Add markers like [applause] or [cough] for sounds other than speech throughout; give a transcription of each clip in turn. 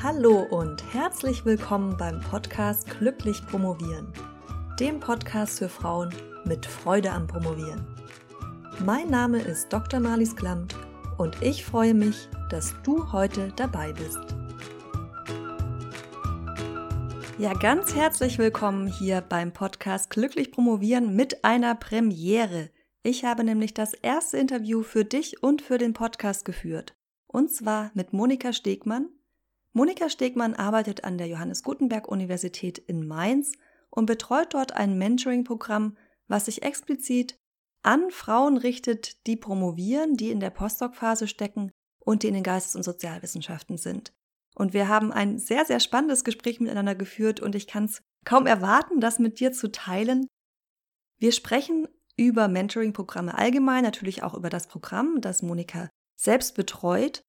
Hallo und herzlich willkommen beim Podcast Glücklich Promovieren, dem Podcast für Frauen mit Freude am Promovieren. Mein Name ist Dr. Marlies Klamt und ich freue mich, dass du heute dabei bist. Ja, ganz herzlich willkommen hier beim Podcast Glücklich Promovieren mit einer Premiere. Ich habe nämlich das erste Interview für dich und für den Podcast geführt. Und zwar mit Monika Stegmann. Monika Stegmann arbeitet an der Johannes Gutenberg Universität in Mainz und betreut dort ein Mentoring-Programm, was sich explizit an Frauen richtet, die promovieren, die in der Postdoc-Phase stecken und die in den Geistes- und Sozialwissenschaften sind. Und wir haben ein sehr, sehr spannendes Gespräch miteinander geführt und ich kann es kaum erwarten, das mit dir zu teilen. Wir sprechen über Mentoring-Programme allgemein, natürlich auch über das Programm, das Monika selbst betreut,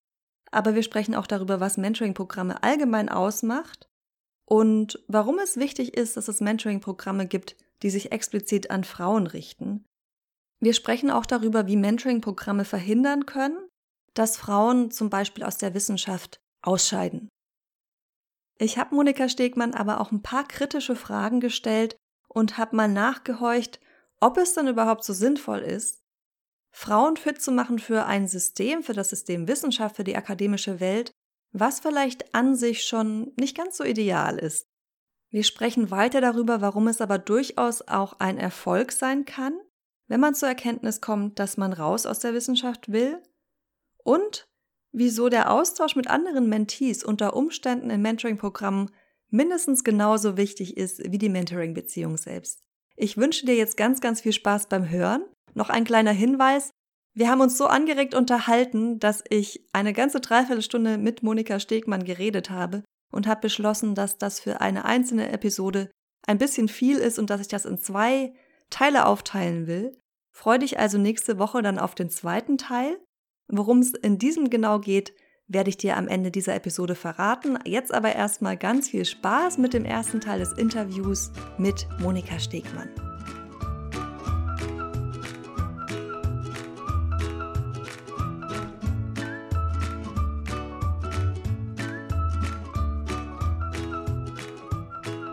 aber wir sprechen auch darüber, was Mentoring-Programme allgemein ausmacht und warum es wichtig ist, dass es Mentoring-Programme gibt, die sich explizit an Frauen richten. Wir sprechen auch darüber, wie Mentoring-Programme verhindern können, dass Frauen zum Beispiel aus der Wissenschaft ausscheiden. Ich habe Monika Stegmann aber auch ein paar kritische Fragen gestellt und habe mal nachgehorcht, ob es dann überhaupt so sinnvoll ist, Frauen fit zu machen für ein System, für das System Wissenschaft, für die akademische Welt, was vielleicht an sich schon nicht ganz so ideal ist. Wir sprechen weiter darüber, warum es aber durchaus auch ein Erfolg sein kann, wenn man zur Erkenntnis kommt, dass man raus aus der Wissenschaft will und wieso der Austausch mit anderen Mentees unter Umständen in Mentoring-Programmen mindestens genauso wichtig ist wie die Mentoring-Beziehung selbst. Ich wünsche dir jetzt ganz, ganz viel Spaß beim Hören. Noch ein kleiner Hinweis. Wir haben uns so angeregt unterhalten, dass ich eine ganze Dreiviertelstunde mit Monika Stegmann geredet habe und habe beschlossen, dass das für eine einzelne Episode ein bisschen viel ist und dass ich das in zwei Teile aufteilen will. Freue dich also nächste Woche dann auf den zweiten Teil. Worum es in diesem genau geht, werde ich dir am Ende dieser Episode verraten. Jetzt aber erstmal ganz viel Spaß mit dem ersten Teil des Interviews mit Monika Stegmann.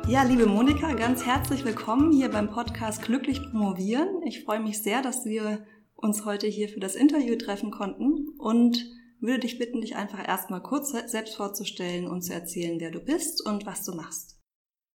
Ja, liebe Monika, ganz herzlich willkommen hier beim Podcast Glücklich Promovieren. Ich freue mich sehr, dass wir uns heute hier für das Interview treffen konnten und würde dich bitten, dich einfach erstmal kurz selbst vorzustellen und zu erzählen, wer du bist und was du machst.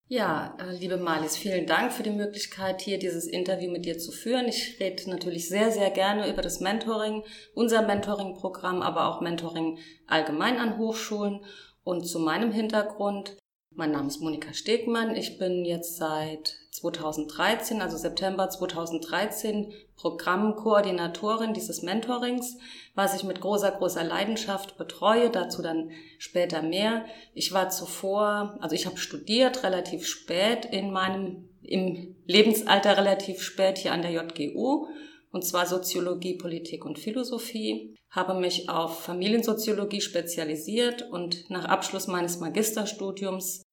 Ja, äh, liebe Marlies, vielen Dank für die Möglichkeit, hier dieses Interview mit dir zu führen. Ich rede natürlich sehr, sehr gerne über das Mentoring, unser Mentoring-Programm, aber auch Mentoring allgemein an Hochschulen und zu meinem Hintergrund. Mein Name ist Monika Stegmann. Ich bin jetzt seit 2013, also September 2013, Programmkoordinatorin dieses Mentorings, was ich mit großer, großer Leidenschaft betreue. Dazu dann später mehr. Ich war zuvor, also ich habe studiert relativ spät in meinem, im Lebensalter relativ spät hier an der JGU und zwar Soziologie, Politik und Philosophie, habe mich auf Familiensoziologie spezialisiert und nach Abschluss meines Magisterstudiums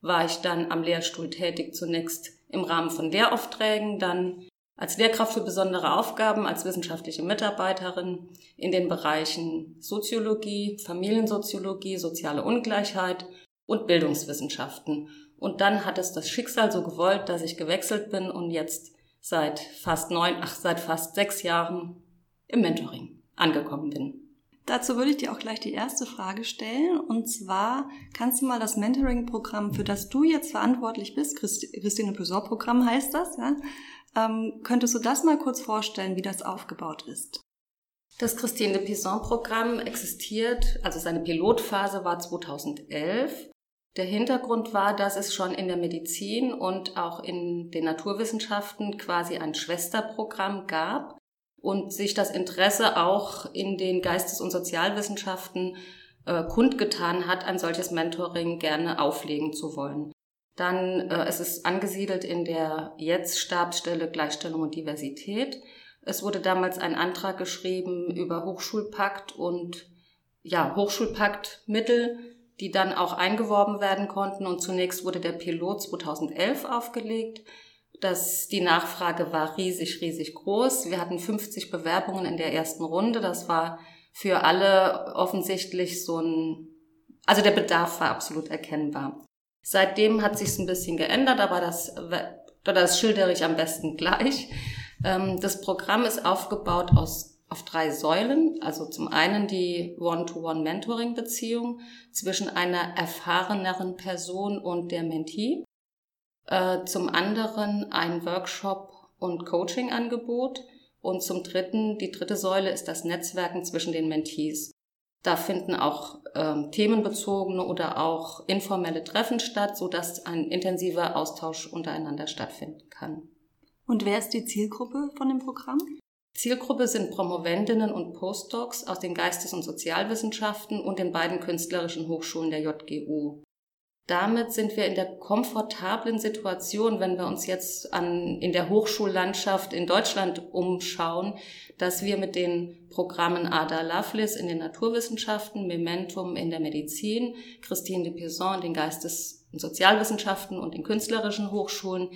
war ich dann am Lehrstuhl tätig, zunächst im Rahmen von Lehraufträgen, dann als Lehrkraft für besondere Aufgaben, als wissenschaftliche Mitarbeiterin in den Bereichen Soziologie, Familiensoziologie, soziale Ungleichheit und Bildungswissenschaften. Und dann hat es das Schicksal so gewollt, dass ich gewechselt bin und jetzt seit fast neun, ach, seit fast sechs Jahren im Mentoring angekommen bin. Dazu würde ich dir auch gleich die erste Frage stellen. Und zwar kannst du mal das Mentoring-Programm, für das du jetzt verantwortlich bist, Christine Pesor-Programm heißt das, ja? Ähm, könntest du das mal kurz vorstellen, wie das aufgebaut ist? Das Christine Pison-Programm existiert, also seine Pilotphase war 2011 der Hintergrund war, dass es schon in der Medizin und auch in den Naturwissenschaften quasi ein Schwesterprogramm gab und sich das Interesse auch in den Geistes- und Sozialwissenschaften äh, kundgetan hat, ein solches Mentoring gerne auflegen zu wollen. Dann äh, es ist angesiedelt in der jetzt Stabsstelle Gleichstellung und Diversität. Es wurde damals ein Antrag geschrieben über Hochschulpakt und ja, Hochschulpaktmittel die dann auch eingeworben werden konnten. Und zunächst wurde der Pilot 2011 aufgelegt. Das, die Nachfrage war riesig, riesig groß. Wir hatten 50 Bewerbungen in der ersten Runde. Das war für alle offensichtlich so ein also der Bedarf war absolut erkennbar. Seitdem hat sich ein bisschen geändert, aber das, das schildere ich am besten gleich. Ähm, das Programm ist aufgebaut aus auf drei Säulen. Also zum einen die One-to-One-Mentoring-Beziehung zwischen einer erfahreneren Person und der Mentee. Äh, zum anderen ein Workshop- und Coaching-Angebot. Und zum dritten, die dritte Säule ist das Netzwerken zwischen den Mentees. Da finden auch ähm, themenbezogene oder auch informelle Treffen statt, so dass ein intensiver Austausch untereinander stattfinden kann. Und wer ist die Zielgruppe von dem Programm? Zielgruppe sind Promovendinnen und Postdocs aus den Geistes- und Sozialwissenschaften und den beiden künstlerischen Hochschulen der JGU. Damit sind wir in der komfortablen Situation, wenn wir uns jetzt an, in der Hochschullandschaft in Deutschland umschauen, dass wir mit den Programmen Ada Lovelace in den Naturwissenschaften, Mementum in der Medizin, Christine de Pizan in den Geistes- und Sozialwissenschaften und den künstlerischen Hochschulen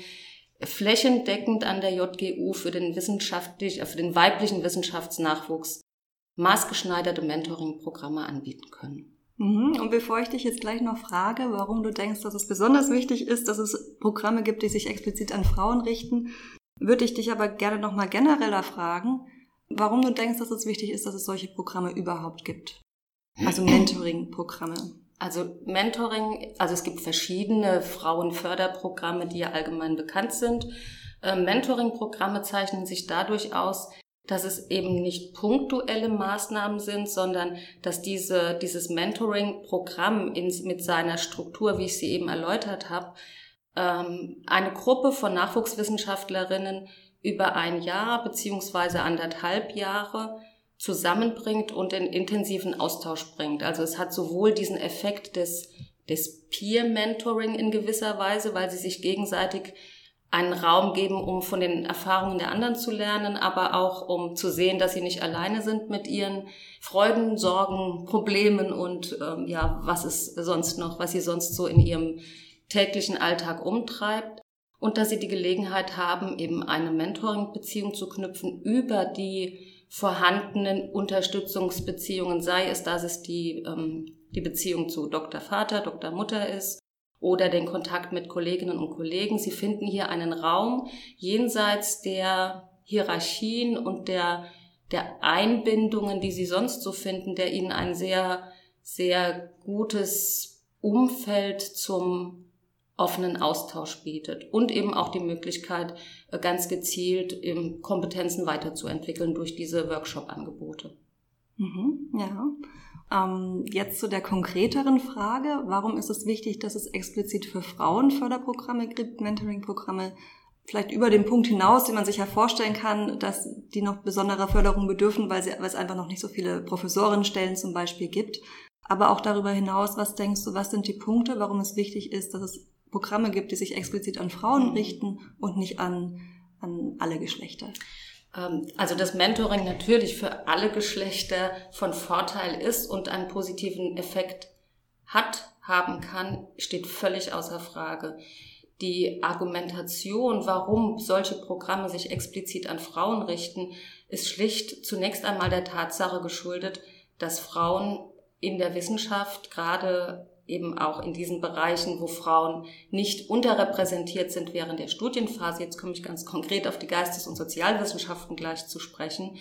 flächendeckend an der JGU für den wissenschaftlich, äh, für den weiblichen Wissenschaftsnachwuchs maßgeschneiderte Mentoring-Programme anbieten können. Mhm. Und bevor ich dich jetzt gleich noch frage, warum du denkst, dass es besonders wichtig ist, dass es Programme gibt, die sich explizit an Frauen richten, würde ich dich aber gerne noch mal genereller fragen, warum du denkst, dass es wichtig ist, dass es solche Programme überhaupt gibt. Also [clears throat] Mentoring-Programme. Also Mentoring, also es gibt verschiedene Frauenförderprogramme, die ja allgemein bekannt sind. Ähm, Mentoring-Programme zeichnen sich dadurch aus, dass es eben nicht punktuelle Maßnahmen sind, sondern dass diese, dieses Mentoring-Programm mit seiner Struktur, wie ich sie eben erläutert habe, ähm, eine Gruppe von Nachwuchswissenschaftlerinnen über ein Jahr beziehungsweise anderthalb Jahre zusammenbringt und in intensiven Austausch bringt. Also es hat sowohl diesen Effekt des, des Peer-Mentoring in gewisser Weise, weil sie sich gegenseitig einen Raum geben, um von den Erfahrungen der anderen zu lernen, aber auch um zu sehen, dass sie nicht alleine sind mit ihren Freuden, Sorgen, Problemen und ähm, ja, was es sonst noch, was sie sonst so in ihrem täglichen Alltag umtreibt. Und dass sie die Gelegenheit haben, eben eine Mentoring-Beziehung zu knüpfen über die vorhandenen Unterstützungsbeziehungen, sei es, dass es die, ähm, die Beziehung zu Dr. Vater, Dr. Mutter ist oder den Kontakt mit Kolleginnen und Kollegen. Sie finden hier einen Raum jenseits der Hierarchien und der, der Einbindungen, die Sie sonst so finden, der Ihnen ein sehr, sehr gutes Umfeld zum offenen Austausch bietet und eben auch die Möglichkeit, ganz gezielt Kompetenzen weiterzuentwickeln durch diese Workshop-Angebote. Mhm, ja. Ähm, jetzt zu der konkreteren Frage, warum ist es wichtig, dass es explizit für Frauen Förderprogramme gibt, Mentoring-Programme, vielleicht über den Punkt hinaus, den man sich ja vorstellen kann, dass die noch besonderer Förderung bedürfen, weil, sie, weil es einfach noch nicht so viele Professorenstellen zum Beispiel gibt. Aber auch darüber hinaus, was denkst du, was sind die Punkte, warum es wichtig ist, dass es Programme gibt, die sich explizit an Frauen richten und nicht an, an alle Geschlechter. Ähm, also das Mentoring natürlich für alle Geschlechter von Vorteil ist und einen positiven Effekt hat, haben kann, steht völlig außer Frage. Die Argumentation, warum solche Programme sich explizit an Frauen richten, ist schlicht zunächst einmal der Tatsache geschuldet, dass Frauen in der Wissenschaft gerade eben auch in diesen Bereichen, wo Frauen nicht unterrepräsentiert sind während der Studienphase, jetzt komme ich ganz konkret auf die Geistes- und Sozialwissenschaften gleich zu sprechen,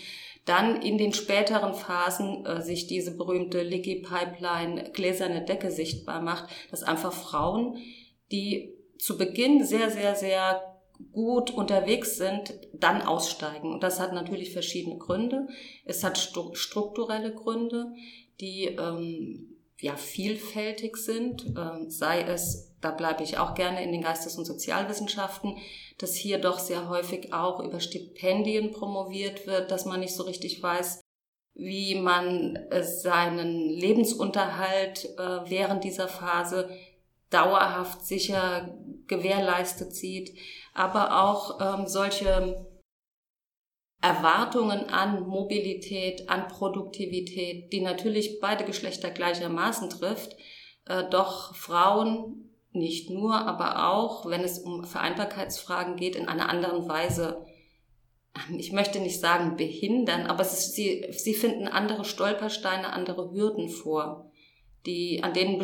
dann in den späteren Phasen äh, sich diese berühmte Licky Pipeline gläserne Decke sichtbar macht, dass einfach Frauen, die zu Beginn sehr, sehr, sehr gut unterwegs sind, dann aussteigen. Und das hat natürlich verschiedene Gründe. Es hat strukturelle Gründe, die ähm, ja vielfältig sind, ähm, sei es, da bleibe ich auch gerne in den Geistes- und Sozialwissenschaften, dass hier doch sehr häufig auch über Stipendien promoviert wird, dass man nicht so richtig weiß, wie man äh, seinen Lebensunterhalt äh, während dieser Phase dauerhaft sicher gewährleistet sieht, aber auch ähm, solche Erwartungen an Mobilität, an Produktivität, die natürlich beide Geschlechter gleichermaßen trifft, äh, doch Frauen nicht nur, aber auch, wenn es um Vereinbarkeitsfragen geht, in einer anderen Weise, ich möchte nicht sagen behindern, aber ist, sie, sie finden andere Stolpersteine, andere Hürden vor, die, an denen,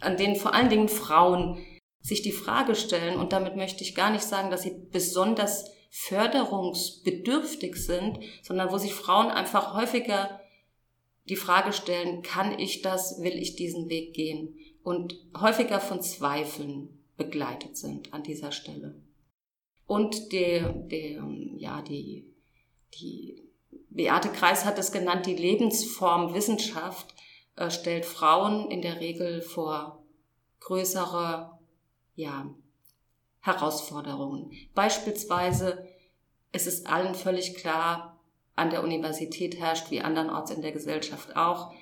an denen vor allen Dingen Frauen sich die Frage stellen, und damit möchte ich gar nicht sagen, dass sie besonders förderungsbedürftig sind, sondern wo sich Frauen einfach häufiger die Frage stellen, kann ich das, will ich diesen Weg gehen? Und häufiger von Zweifeln begleitet sind an dieser Stelle. Und der, der, ja, die, die Beate Kreis hat es genannt, die Lebensform Wissenschaft äh, stellt Frauen in der Regel vor größere, ja, Herausforderungen. Beispielsweise ist es allen völlig klar, an der Universität herrscht, wie andernorts in der Gesellschaft auch,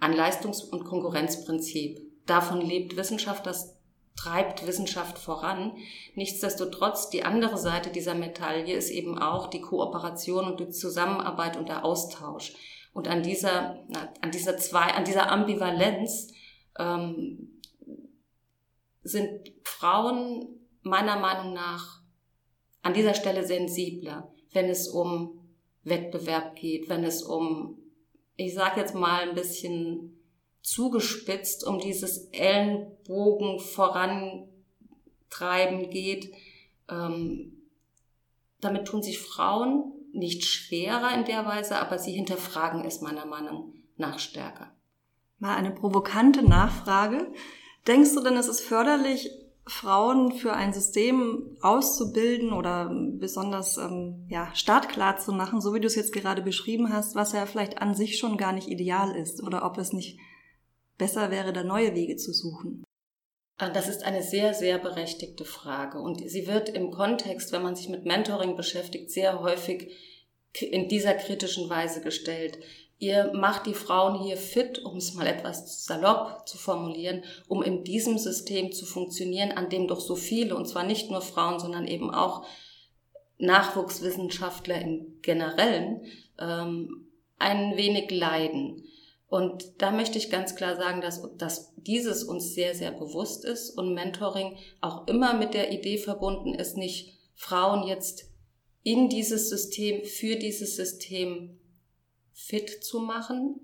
ein Leistungs- und Konkurrenzprinzip. Davon lebt Wissenschaft, das treibt Wissenschaft voran. Nichtsdestotrotz, die andere Seite dieser Medaille ist eben auch die Kooperation und die Zusammenarbeit und der Austausch. Und an dieser, an dieser zwei, an dieser Ambivalenz ähm, sind Frauen meiner Meinung nach an dieser Stelle sensibler, wenn es um Wettbewerb geht, wenn es um, ich sage jetzt mal ein bisschen zugespitzt, um dieses Ellenbogen vorantreiben geht. Ähm, damit tun sich Frauen nicht schwerer in der Weise, aber sie hinterfragen es meiner Meinung nach stärker. Mal eine provokante Nachfrage. Denkst du denn, es ist förderlich, Frauen für ein System auszubilden oder besonders ähm, ja, startklar zu machen, so wie du es jetzt gerade beschrieben hast, was ja vielleicht an sich schon gar nicht ideal ist oder ob es nicht besser wäre, da neue Wege zu suchen? Äh, das ist eine sehr, sehr berechtigte Frage und sie wird im Kontext, wenn man sich mit Mentoring beschäftigt, sehr häufig in dieser kritischen Weise gestellt. Ihr macht die Frauen hier fit, um es mal etwas salopp zu formulieren, um in diesem System zu funktionieren, an dem doch so viele, und zwar nicht nur Frauen, sondern eben auch Nachwuchswissenschaftler im Generellen, ähm, ein wenig leiden. Und da möchte ich ganz klar sagen, dass, dass dieses uns sehr, sehr bewusst ist und Mentoring auch immer mit der Idee verbunden ist, nicht Frauen jetzt in dieses System, für dieses System fit zu machen,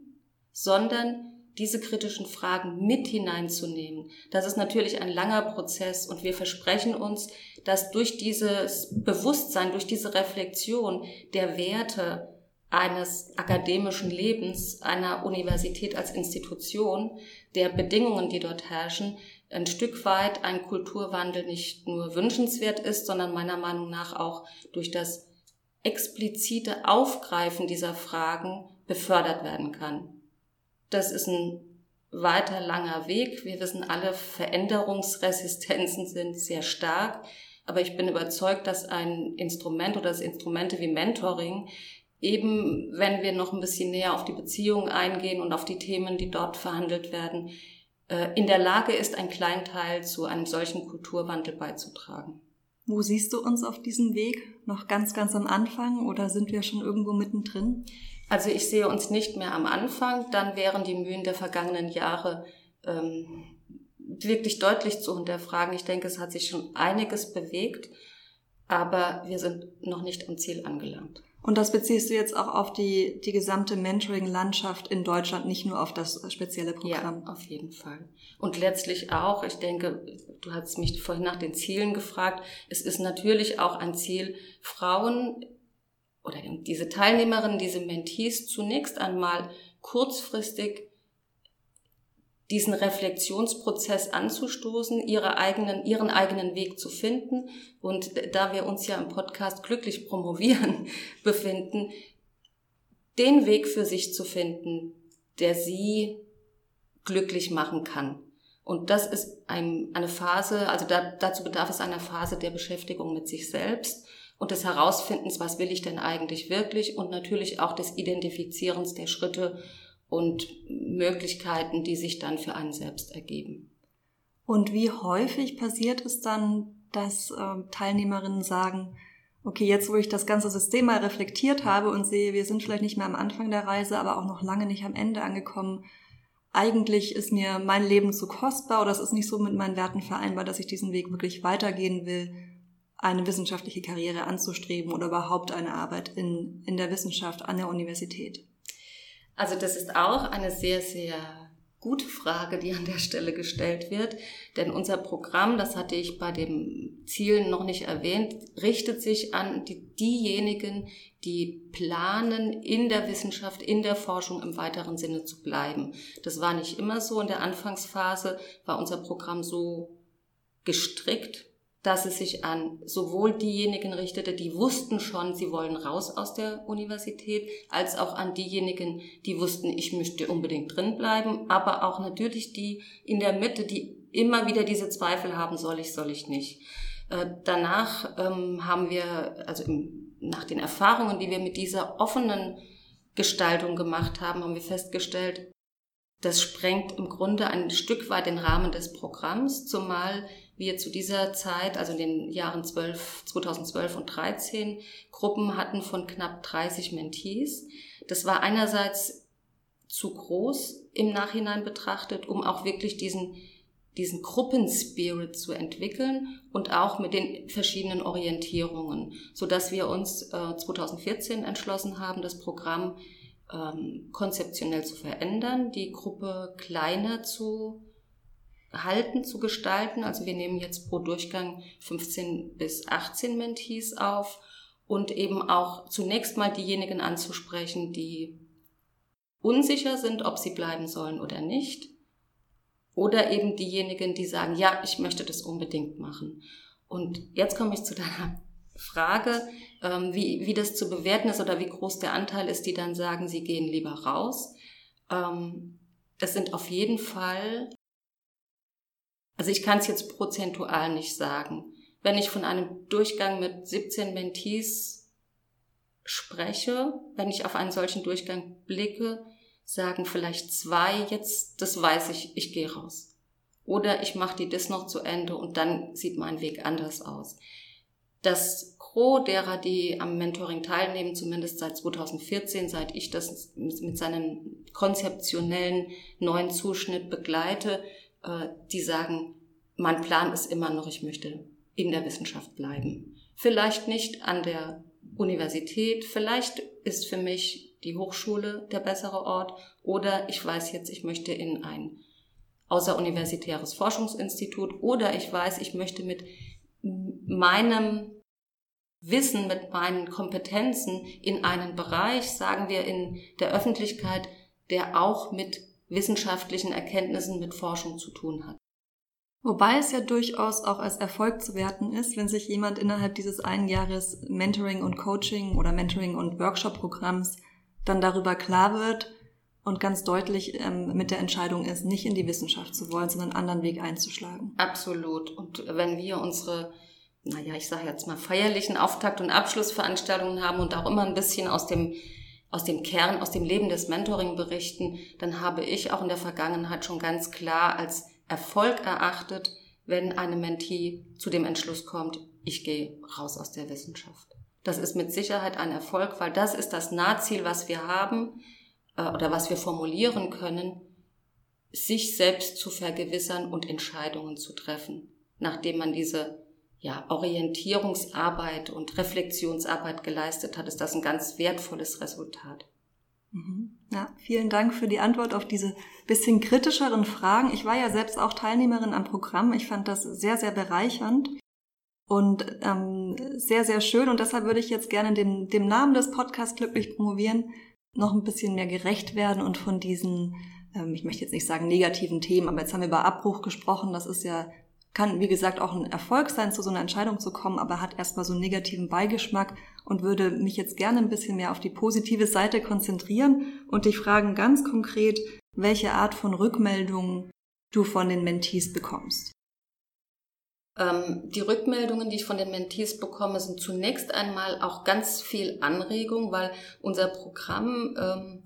sondern diese kritischen Fragen mit hineinzunehmen. Das ist natürlich ein langer Prozess und wir versprechen uns, dass durch dieses Bewusstsein, durch diese Reflexion der Werte, eines akademischen Lebens einer Universität als Institution, der Bedingungen, die dort herrschen, ein Stück weit ein Kulturwandel nicht nur wünschenswert ist, sondern meiner Meinung nach auch durch das explizite Aufgreifen dieser Fragen befördert werden kann. Das ist ein weiter langer Weg. Wir wissen alle, Veränderungsresistenzen sind sehr stark. Aber ich bin überzeugt, dass ein Instrument oder das Instrumente wie Mentoring eben wenn wir noch ein bisschen näher auf die Beziehungen eingehen und auf die Themen, die dort verhandelt werden, äh, in der Lage ist, einen kleinen Teil zu einem solchen Kulturwandel beizutragen. Wo siehst du uns auf diesem Weg? Noch ganz, ganz am Anfang oder sind wir schon irgendwo mittendrin? Also ich sehe uns nicht mehr am Anfang, dann wären die Mühen der vergangenen Jahre ähm, wirklich deutlich zu hinterfragen. Ich denke, es hat sich schon einiges bewegt, aber wir sind noch nicht am Ziel angelangt. Und das beziehst du jetzt auch auf die, die gesamte Mentoring-Landschaft in Deutschland, nicht nur auf das spezielle Programm. Ja, auf jeden Fall. Und letztlich auch, ich denke, du hast mich vorhin nach den Zielen gefragt. Es ist natürlich auch ein Ziel, Frauen oder diese Teilnehmerinnen, diese Mentees zunächst einmal kurzfristig diesen Reflexionsprozess anzustoßen, ihre eigenen, ihren eigenen Weg zu finden. Und da wir uns ja im Podcast glücklich promovieren [laughs] befinden, den Weg für sich zu finden, der sie glücklich machen kann. Und das ist ein, eine Phase, also da, dazu bedarf es einer Phase der Beschäftigung mit sich selbst und des Herausfindens, was will ich denn eigentlich wirklich und natürlich auch des Identifizierens der Schritte und Möglichkeiten, die sich dann für einen selbst ergeben. Und wie häufig passiert es dann, dass äh, Teilnehmerinnen sagen, okay, jetzt wo ich das ganze System mal reflektiert habe und sehe, wir sind vielleicht nicht mehr am Anfang der Reise, aber auch noch lange nicht am Ende angekommen, eigentlich ist mir mein Leben zu kostbar oder es ist nicht so mit meinen Werten vereinbar, dass ich diesen Weg wirklich weitergehen will, eine wissenschaftliche Karriere anzustreben oder überhaupt eine Arbeit in, in der Wissenschaft an der Universität. Also das ist auch eine sehr, sehr gute Frage, die an der Stelle gestellt wird. Denn unser Programm, das hatte ich bei dem Ziel noch nicht erwähnt, richtet sich an die, diejenigen, die planen, in der Wissenschaft, in der Forschung im weiteren Sinne zu bleiben. Das war nicht immer so. In der Anfangsphase war unser Programm so gestrickt, dass es sich an sowohl diejenigen richtete, die wussten schon, sie wollen raus aus der Universität, als auch an diejenigen, die wussten, ich möchte unbedingt drin bleiben, aber auch natürlich die in der Mitte, die immer wieder diese Zweifel haben, soll ich, soll ich nicht. Äh, danach ähm, haben wir, also nach den Erfahrungen, die wir mit dieser offenen Gestaltung gemacht haben, haben wir festgestellt, das sprengt im Grunde ein Stück weit den Rahmen des Programms, zumal wir zu dieser Zeit, also in den Jahren 12, 2012 und 13, Gruppen hatten von knapp 30 Mentees. Das war einerseits zu groß im Nachhinein betrachtet, um auch wirklich diesen, diesen Gruppenspirit zu entwickeln und auch mit den verschiedenen Orientierungen, so dass wir uns äh, 2014 entschlossen haben, das Programm ähm, konzeptionell zu verändern, die Gruppe kleiner zu halten, zu gestalten. Also wir nehmen jetzt pro Durchgang 15 bis 18 Mentees auf und eben auch zunächst mal diejenigen anzusprechen, die unsicher sind, ob sie bleiben sollen oder nicht. Oder eben diejenigen, die sagen, ja, ich möchte das unbedingt machen. Und jetzt komme ich zu deiner [laughs] Frage, ähm, wie, wie das zu bewerten ist oder wie groß der Anteil ist, die dann sagen, sie gehen lieber raus. Ähm, das sind auf jeden Fall also ich kann es jetzt prozentual nicht sagen. Wenn ich von einem Durchgang mit 17 Mentees spreche, wenn ich auf einen solchen Durchgang blicke, sagen vielleicht zwei jetzt, das weiß ich, ich gehe raus. Oder ich mache die das noch zu Ende und dann sieht mein Weg anders aus. Das Gros derer, die am Mentoring teilnehmen, zumindest seit 2014, seit ich das mit seinem konzeptionellen neuen Zuschnitt begleite, die sagen, mein Plan ist immer noch, ich möchte in der Wissenschaft bleiben. Vielleicht nicht an der Universität, vielleicht ist für mich die Hochschule der bessere Ort oder ich weiß jetzt, ich möchte in ein außeruniversitäres Forschungsinstitut oder ich weiß, ich möchte mit meinem Wissen, mit meinen Kompetenzen in einen Bereich, sagen wir in der Öffentlichkeit, der auch mit wissenschaftlichen Erkenntnissen mit Forschung zu tun hat. Wobei es ja durchaus auch als Erfolg zu werten ist, wenn sich jemand innerhalb dieses einen Jahres Mentoring und Coaching oder Mentoring und Workshop-Programms dann darüber klar wird und ganz deutlich ähm, mit der Entscheidung ist, nicht in die Wissenschaft zu wollen, sondern einen anderen Weg einzuschlagen. Absolut. Und wenn wir unsere, naja, ich sage jetzt mal feierlichen Auftakt- und Abschlussveranstaltungen haben und auch immer ein bisschen aus dem aus dem Kern, aus dem Leben des Mentoring berichten, dann habe ich auch in der Vergangenheit schon ganz klar als Erfolg erachtet, wenn eine Mentee zu dem Entschluss kommt, ich gehe raus aus der Wissenschaft. Das ist mit Sicherheit ein Erfolg, weil das ist das Nahziel, was wir haben äh, oder was wir formulieren können, sich selbst zu vergewissern und Entscheidungen zu treffen, nachdem man diese ja, Orientierungsarbeit und Reflexionsarbeit geleistet hat, ist das ein ganz wertvolles Resultat. Mhm. Ja, vielen Dank für die Antwort auf diese bisschen kritischeren Fragen. Ich war ja selbst auch Teilnehmerin am Programm. Ich fand das sehr, sehr bereichernd und ähm, sehr, sehr schön. Und deshalb würde ich jetzt gerne dem, dem Namen des Podcasts Glücklich promovieren noch ein bisschen mehr gerecht werden und von diesen, ähm, ich möchte jetzt nicht sagen negativen Themen, aber jetzt haben wir über Abbruch gesprochen. Das ist ja kann, wie gesagt, auch ein Erfolg sein, zu so einer Entscheidung zu kommen, aber hat erstmal so einen negativen Beigeschmack und würde mich jetzt gerne ein bisschen mehr auf die positive Seite konzentrieren und dich fragen ganz konkret, welche Art von Rückmeldungen du von den Mentees bekommst. Ähm, die Rückmeldungen, die ich von den Mentees bekomme, sind zunächst einmal auch ganz viel Anregung, weil unser Programm ähm,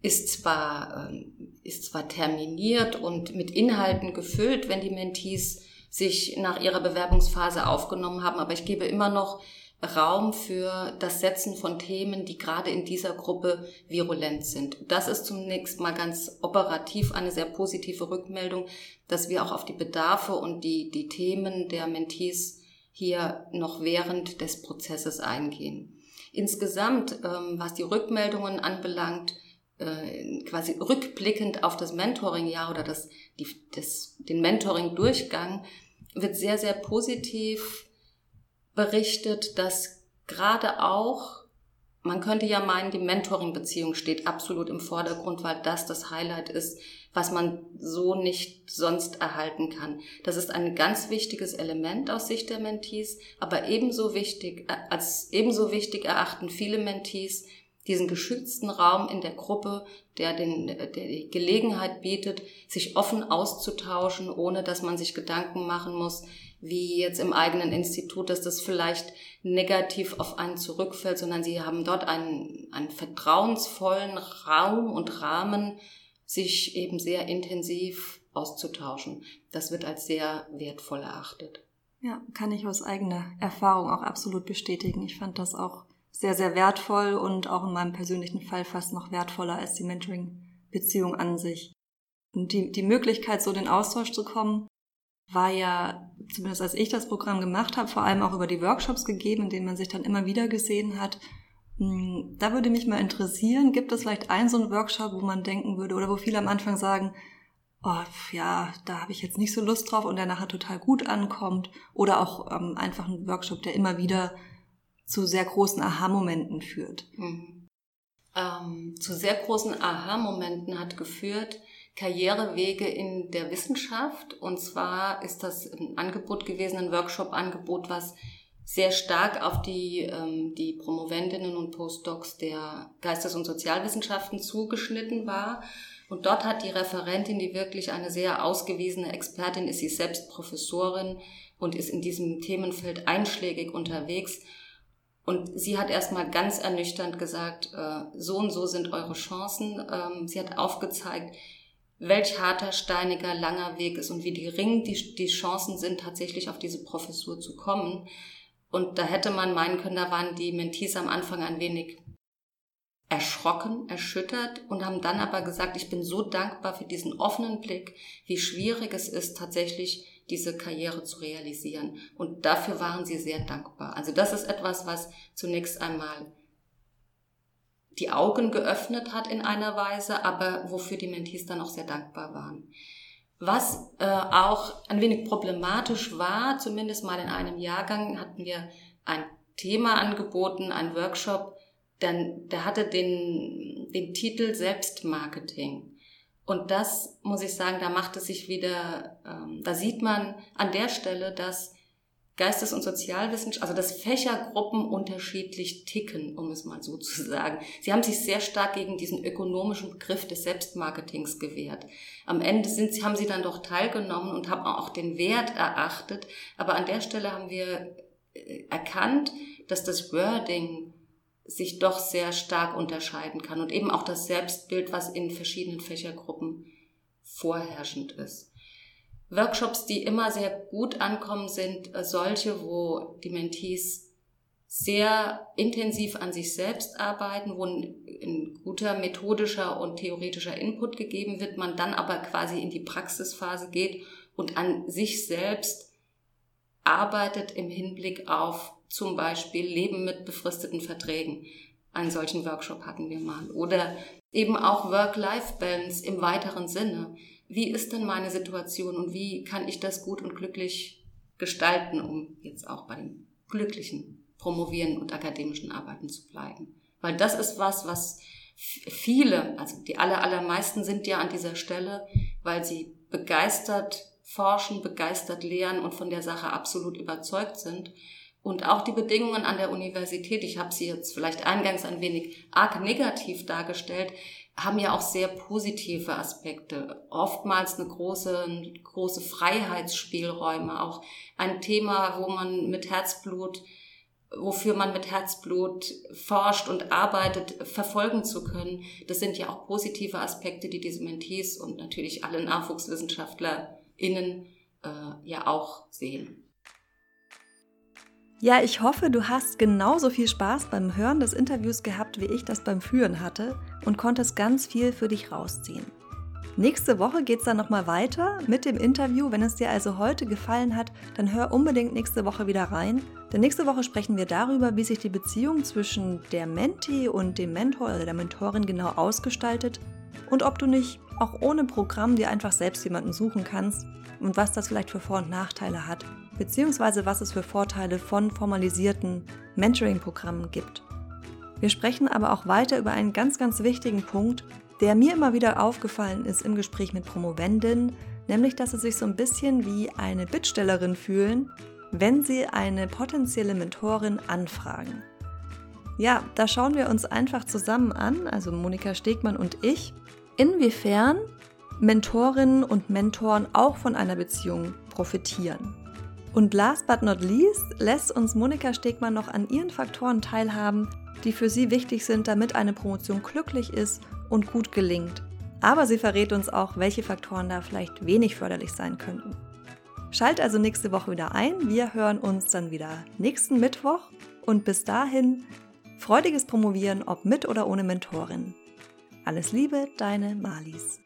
ist zwar, ähm, ist zwar terminiert und mit Inhalten gefüllt, wenn die Mentees sich nach ihrer Bewerbungsphase aufgenommen haben. Aber ich gebe immer noch Raum für das Setzen von Themen, die gerade in dieser Gruppe virulent sind. Das ist zunächst mal ganz operativ eine sehr positive Rückmeldung, dass wir auch auf die Bedarfe und die, die Themen der Mentees hier noch während des Prozesses eingehen. Insgesamt, ähm, was die Rückmeldungen anbelangt, äh, quasi rückblickend auf das Mentoring-Jahr oder das, die, das, den Mentoring-Durchgang wird sehr, sehr positiv berichtet, dass gerade auch, man könnte ja meinen, die Mentoring-Beziehung steht absolut im Vordergrund, weil das das Highlight ist, was man so nicht sonst erhalten kann. Das ist ein ganz wichtiges Element aus Sicht der Mentees, aber ebenso wichtig, äh, als ebenso wichtig erachten viele Mentees diesen geschützten Raum in der Gruppe, der, den, der die Gelegenheit bietet, sich offen auszutauschen, ohne dass man sich Gedanken machen muss, wie jetzt im eigenen Institut, dass das vielleicht negativ auf einen zurückfällt, sondern sie haben dort einen, einen vertrauensvollen Raum und Rahmen, sich eben sehr intensiv auszutauschen. Das wird als sehr wertvoll erachtet. Ja, kann ich aus eigener Erfahrung auch absolut bestätigen. Ich fand das auch sehr, sehr wertvoll und auch in meinem persönlichen Fall fast noch wertvoller als die Mentoring-Beziehung an sich. Und die, die Möglichkeit, so den Austausch zu kommen, war ja, zumindest als ich das Programm gemacht habe, vor allem auch über die Workshops gegeben, in denen man sich dann immer wieder gesehen hat. Hm, da würde mich mal interessieren, gibt es vielleicht einen so einen Workshop, wo man denken würde oder wo viele am Anfang sagen, oh, ja, da habe ich jetzt nicht so Lust drauf und der nachher total gut ankommt oder auch ähm, einfach ein Workshop, der immer wieder zu sehr großen Aha-Momenten führt? Mhm. Ähm, zu sehr großen Aha-Momenten hat geführt Karrierewege in der Wissenschaft. Und zwar ist das ein Angebot gewesen, ein Workshop-Angebot, was sehr stark auf die, ähm, die Promovendinnen und Postdocs der Geistes- und Sozialwissenschaften zugeschnitten war. Und dort hat die Referentin, die wirklich eine sehr ausgewiesene Expertin ist, sie selbst Professorin und ist in diesem Themenfeld einschlägig unterwegs, und sie hat erstmal ganz ernüchternd gesagt, äh, so und so sind eure Chancen. Ähm, sie hat aufgezeigt, welch harter, steiniger, langer Weg ist und wie gering die, die Chancen sind, tatsächlich auf diese Professur zu kommen. Und da hätte man meinen können, da waren die Mentees am Anfang ein wenig erschrocken, erschüttert und haben dann aber gesagt, ich bin so dankbar für diesen offenen Blick, wie schwierig es ist, tatsächlich diese Karriere zu realisieren. Und dafür waren sie sehr dankbar. Also das ist etwas, was zunächst einmal die Augen geöffnet hat in einer Weise, aber wofür die Mentees dann auch sehr dankbar waren. Was äh, auch ein wenig problematisch war, zumindest mal in einem Jahrgang hatten wir ein Thema angeboten, ein Workshop, dann, der hatte den, den Titel Selbstmarketing. Und das muss ich sagen, da macht es sich wieder, ähm, da sieht man an der Stelle, dass Geistes- und Sozialwissenschaft, also dass Fächergruppen unterschiedlich ticken, um es mal so zu sagen. Sie haben sich sehr stark gegen diesen ökonomischen Begriff des Selbstmarketings gewehrt. Am Ende sind haben sie dann doch teilgenommen und haben auch den Wert erachtet. Aber an der Stelle haben wir äh, erkannt, dass das Wording sich doch sehr stark unterscheiden kann und eben auch das Selbstbild, was in verschiedenen Fächergruppen vorherrschend ist. Workshops, die immer sehr gut ankommen, sind äh, solche, wo die Mentees sehr intensiv an sich selbst arbeiten, wo ein, guter methodischer und theoretischer Input gegeben wird, man dann aber quasi in die Praxisphase geht und an sich selbst arbeitet im Hinblick auf zum Beispiel Leben mit befristeten Verträgen. Einen solchen Workshop hatten wir mal. Oder eben auch Work-Life-Balance im weiteren Sinne. Wie ist denn meine Situation und wie kann ich das gut und glücklich gestalten, um jetzt auch bei dem glücklichen Promovieren und akademischen Arbeiten zu bleiben? Weil das ist was, was viele, also die aller, allermeisten sind ja an dieser Stelle, weil sie begeistert forschen, begeistert lehren und von der Sache absolut überzeugt sind. Und auch die Bedingungen an der Universität, ich habe sie jetzt vielleicht eingangs ein wenig arg negativ dargestellt, haben ja auch sehr positive Aspekte. Oftmals eine große, große Freiheitsspielräume, auch ein Thema, wo man mit Herzblut, wofür man mit Herzblut forscht und arbeitet, verfolgen zu können. Das sind ja auch positive Aspekte, die diese Mentees und natürlich alle NachwuchswissenschaftlerInnen äh, ja auch sehen. Ja, ich hoffe, du hast genauso viel Spaß beim Hören des Interviews gehabt, wie ich das beim Führen hatte und konntest ganz viel für dich rausziehen. Nächste Woche geht es dann nochmal weiter mit dem Interview. Wenn es dir also heute gefallen hat, dann hör unbedingt nächste Woche wieder rein. Denn nächste Woche sprechen wir darüber, wie sich die Beziehung zwischen der Mentee und dem Mentor oder der Mentorin genau ausgestaltet und ob du nicht auch ohne Programm dir einfach selbst jemanden suchen kannst und was das vielleicht für Vor- und Nachteile hat, beziehungsweise was es für Vorteile von formalisierten Mentoring-Programmen gibt. Wir sprechen aber auch weiter über einen ganz, ganz wichtigen Punkt, der mir immer wieder aufgefallen ist im Gespräch mit Promovendinnen, nämlich dass sie sich so ein bisschen wie eine Bittstellerin fühlen, wenn sie eine potenzielle Mentorin anfragen. Ja, da schauen wir uns einfach zusammen an, also Monika Stegmann und ich, inwiefern Mentorinnen und Mentoren auch von einer Beziehung profitieren. Und last but not least lässt uns Monika Stegmann noch an ihren Faktoren teilhaben, die für sie wichtig sind, damit eine Promotion glücklich ist und gut gelingt. Aber sie verrät uns auch, welche Faktoren da vielleicht wenig förderlich sein könnten. Schalt also nächste Woche wieder ein. Wir hören uns dann wieder nächsten Mittwoch und bis dahin freudiges Promovieren, ob mit oder ohne Mentorin. Alles Liebe, deine Malis.